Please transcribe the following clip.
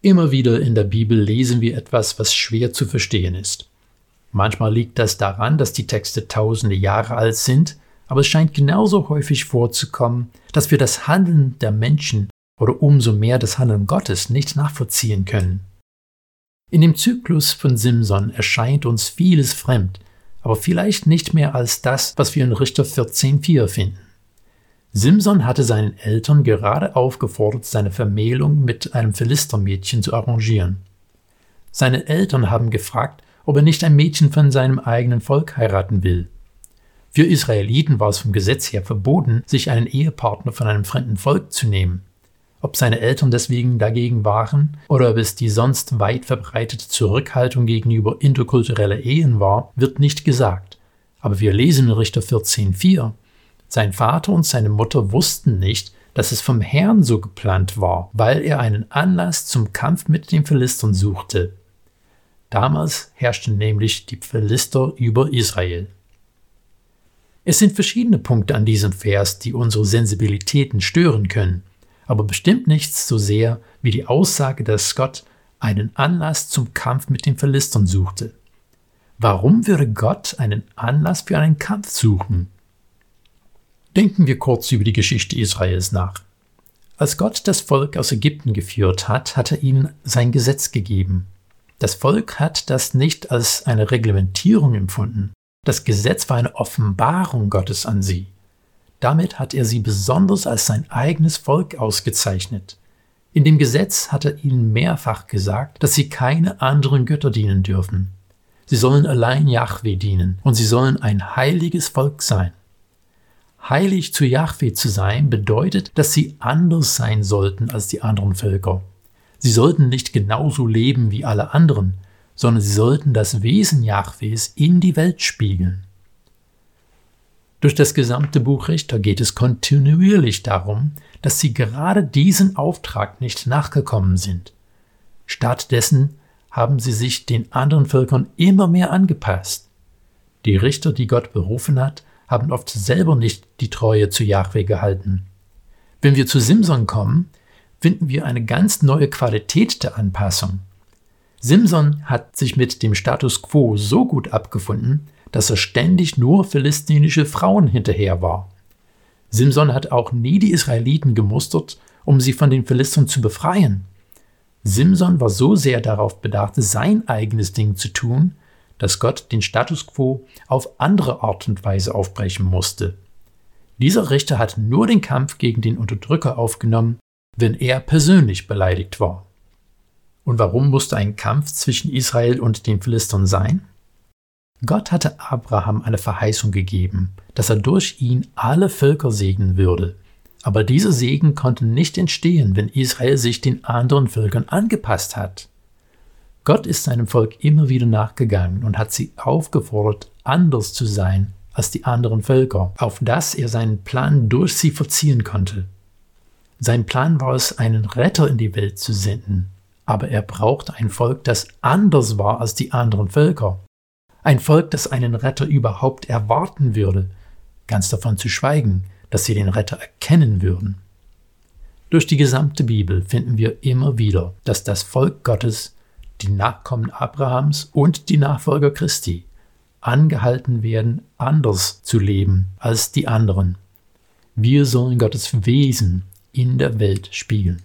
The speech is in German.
Immer wieder in der Bibel lesen wir etwas, was schwer zu verstehen ist. Manchmal liegt das daran, dass die Texte tausende Jahre alt sind, aber es scheint genauso häufig vorzukommen, dass wir das Handeln der Menschen oder umso mehr das Handeln Gottes nicht nachvollziehen können. In dem Zyklus von Simson erscheint uns vieles fremd, aber vielleicht nicht mehr als das, was wir in Richter 14.4 finden. Simson hatte seinen Eltern gerade aufgefordert, seine Vermählung mit einem Philistermädchen zu arrangieren. Seine Eltern haben gefragt, ob er nicht ein Mädchen von seinem eigenen Volk heiraten will. Für Israeliten war es vom Gesetz her verboten, sich einen Ehepartner von einem fremden Volk zu nehmen. Ob seine Eltern deswegen dagegen waren oder ob es die sonst weit verbreitete Zurückhaltung gegenüber interkultureller Ehen war, wird nicht gesagt. Aber wir lesen in Richter 14,4. Sein Vater und seine Mutter wussten nicht, dass es vom Herrn so geplant war, weil er einen Anlass zum Kampf mit den Philistern suchte. Damals herrschten nämlich die Philister über Israel. Es sind verschiedene Punkte an diesem Vers, die unsere Sensibilitäten stören können aber bestimmt nichts so sehr wie die Aussage, dass Gott einen Anlass zum Kampf mit den Philistern suchte. Warum würde Gott einen Anlass für einen Kampf suchen? Denken wir kurz über die Geschichte Israels nach. Als Gott das Volk aus Ägypten geführt hat, hat er ihnen sein Gesetz gegeben. Das Volk hat das nicht als eine Reglementierung empfunden. Das Gesetz war eine Offenbarung Gottes an sie. Damit hat er sie besonders als sein eigenes Volk ausgezeichnet. In dem Gesetz hat er ihnen mehrfach gesagt, dass sie keine anderen Götter dienen dürfen. Sie sollen allein Yahweh dienen und sie sollen ein heiliges Volk sein. Heilig zu Yahweh zu sein bedeutet, dass sie anders sein sollten als die anderen Völker. Sie sollten nicht genauso leben wie alle anderen, sondern sie sollten das Wesen Yahwehs in die Welt spiegeln. Durch das gesamte Buch Richter geht es kontinuierlich darum, dass sie gerade diesen Auftrag nicht nachgekommen sind. Stattdessen haben sie sich den anderen Völkern immer mehr angepasst. Die Richter, die Gott berufen hat, haben oft selber nicht die Treue zu Jahwe gehalten. Wenn wir zu Simson kommen, finden wir eine ganz neue Qualität der Anpassung. Simson hat sich mit dem Status quo so gut abgefunden, dass er ständig nur philistinische Frauen hinterher war. Simson hat auch nie die Israeliten gemustert, um sie von den Philistern zu befreien. Simson war so sehr darauf bedacht, sein eigenes Ding zu tun, dass Gott den Status quo auf andere Art und Weise aufbrechen musste. Dieser Richter hat nur den Kampf gegen den Unterdrücker aufgenommen, wenn er persönlich beleidigt war. Und warum musste ein Kampf zwischen Israel und den Philistern sein? Gott hatte Abraham eine Verheißung gegeben, dass er durch ihn alle Völker segnen würde. Aber dieser Segen konnte nicht entstehen, wenn Israel sich den anderen Völkern angepasst hat. Gott ist seinem Volk immer wieder nachgegangen und hat sie aufgefordert, anders zu sein als die anderen Völker, auf dass er seinen Plan durch sie verziehen konnte. Sein Plan war es, einen Retter in die Welt zu senden, aber er brauchte ein Volk, das anders war als die anderen Völker. Ein Volk, das einen Retter überhaupt erwarten würde, ganz davon zu schweigen, dass sie den Retter erkennen würden. Durch die gesamte Bibel finden wir immer wieder, dass das Volk Gottes, die Nachkommen Abrahams und die Nachfolger Christi angehalten werden, anders zu leben als die anderen. Wir sollen Gottes Wesen in der Welt spiegeln.